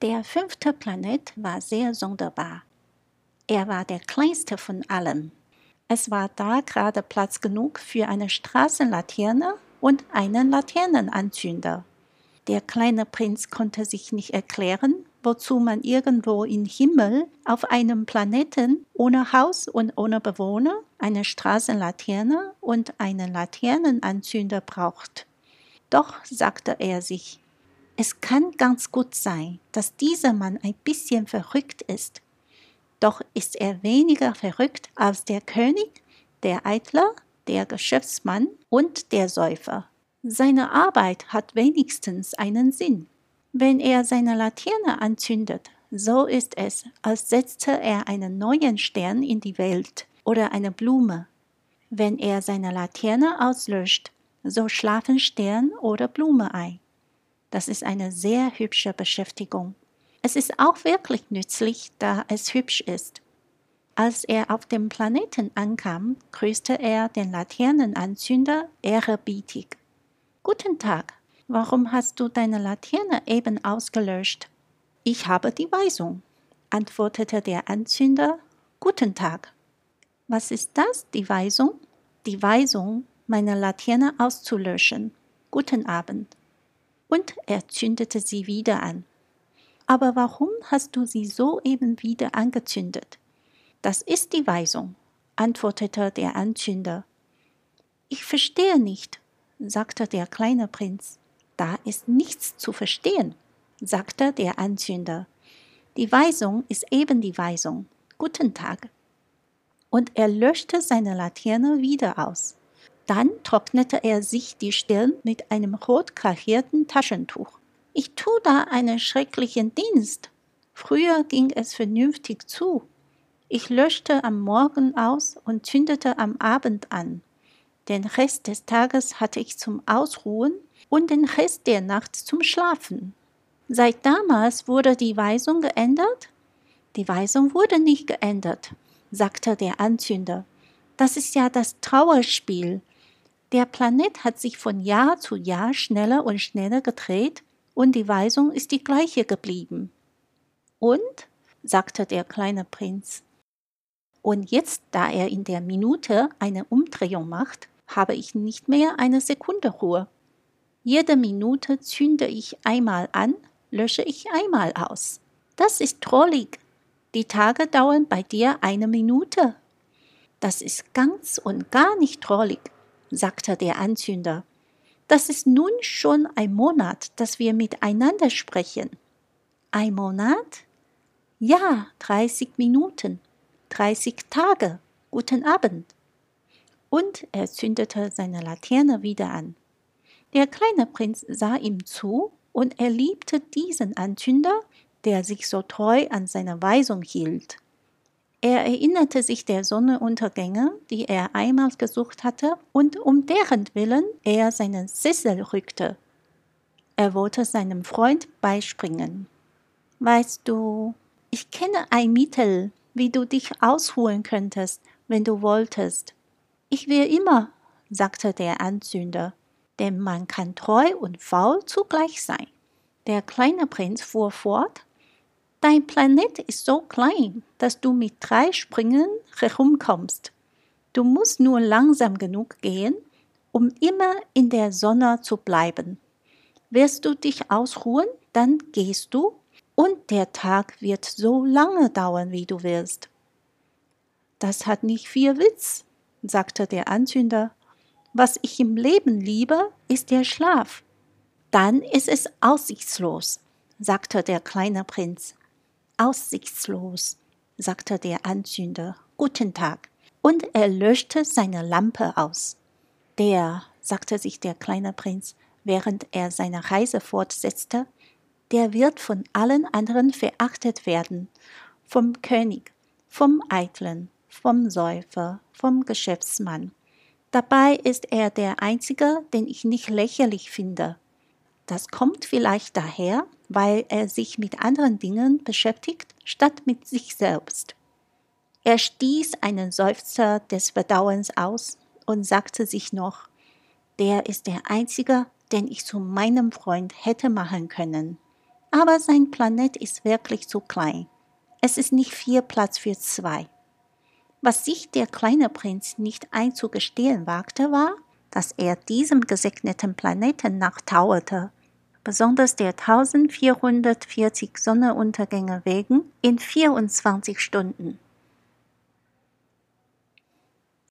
Der fünfte Planet war sehr sonderbar. Er war der kleinste von allem. Es war da gerade Platz genug für eine Straßenlaterne und einen Laternenanzünder. Der kleine Prinz konnte sich nicht erklären, wozu man irgendwo im Himmel auf einem Planeten ohne Haus und ohne Bewohner eine Straßenlaterne und einen Laternenanzünder braucht. Doch, sagte er sich, es kann ganz gut sein, dass dieser Mann ein bisschen verrückt ist. Doch ist er weniger verrückt als der König, der Eitler, der Geschäftsmann und der Säufer. Seine Arbeit hat wenigstens einen Sinn. Wenn er seine Laterne anzündet, so ist es, als setze er einen neuen Stern in die Welt oder eine Blume. Wenn er seine Laterne auslöscht, so schlafen Stern oder Blume ein. Das ist eine sehr hübsche Beschäftigung. Es ist auch wirklich nützlich, da es hübsch ist. Als er auf dem Planeten ankam, grüßte er den Laternenanzünder ehrerbietig. Guten Tag, warum hast du deine Laterne eben ausgelöscht? Ich habe die Weisung, antwortete der Anzünder. Guten Tag. Was ist das, die Weisung? Die Weisung, meine Laterne auszulöschen. Guten Abend. Und er zündete sie wieder an. Aber warum hast du sie soeben wieder angezündet? Das ist die Weisung, antwortete der Anzünder. Ich verstehe nicht, sagte der kleine Prinz. Da ist nichts zu verstehen, sagte der Anzünder. Die Weisung ist eben die Weisung. Guten Tag. Und er löschte seine Laterne wieder aus. Dann trocknete er sich die Stirn mit einem rot karierten Taschentuch. Ich tu da einen schrecklichen Dienst. Früher ging es vernünftig zu. Ich löschte am Morgen aus und zündete am Abend an. Den Rest des Tages hatte ich zum Ausruhen und den Rest der Nacht zum Schlafen. Seit damals wurde die Weisung geändert? Die Weisung wurde nicht geändert, sagte der Anzünder. Das ist ja das Trauerspiel. Der Planet hat sich von Jahr zu Jahr schneller und schneller gedreht und die Weisung ist die gleiche geblieben. Und? sagte der kleine Prinz. Und jetzt, da er in der Minute eine Umdrehung macht, habe ich nicht mehr eine Sekunde Ruhe. Jede Minute zünde ich einmal an, lösche ich einmal aus. Das ist trollig. Die Tage dauern bei dir eine Minute. Das ist ganz und gar nicht trollig, sagte der Anzünder. Das ist nun schon ein Monat, dass wir miteinander sprechen. Ein Monat? Ja, 30 Minuten, 30 Tage. Guten Abend. Und er zündete seine Laterne wieder an. Der kleine Prinz sah ihm zu, und er liebte diesen Anzünder, der sich so treu an seine Weisung hielt. Er erinnerte sich der Sonnenuntergänge, die er einmal gesucht hatte, und um deren Willen er seinen Sessel rückte. Er wollte seinem Freund beispringen. Weißt du, ich kenne ein Mittel, wie du dich ausruhen könntest, wenn du wolltest. Ich will immer, sagte der Anzünder, denn man kann treu und faul zugleich sein. Der kleine Prinz fuhr fort Dein Planet ist so klein, dass du mit drei Springen herumkommst. Du musst nur langsam genug gehen, um immer in der Sonne zu bleiben. Wirst du dich ausruhen, dann gehst du, und der Tag wird so lange dauern, wie du willst. Das hat nicht viel Witz, sagte der Anzünder. Was ich im Leben liebe, ist der Schlaf. Dann ist es aussichtslos, sagte der kleine Prinz. Aussichtslos, sagte der Anzünder. Guten Tag. Und er löschte seine Lampe aus. Der, sagte sich der kleine Prinz, während er seine Reise fortsetzte, der wird von allen anderen verachtet werden, vom König, vom Eitlen, vom Säufer, vom Geschäftsmann. Dabei ist er der Einzige, den ich nicht lächerlich finde. Das kommt vielleicht daher, weil er sich mit anderen Dingen beschäftigt, statt mit sich selbst. Er stieß einen Seufzer des Bedauerns aus und sagte sich noch, der ist der Einzige, den ich zu meinem Freund hätte machen können. Aber sein Planet ist wirklich zu klein. Es ist nicht viel Platz für zwei. Was sich der kleine Prinz nicht einzugestehen wagte, war, dass er diesem gesegneten Planeten nachtrauerte, besonders der 1440 Sonnenuntergänge wegen in 24 Stunden.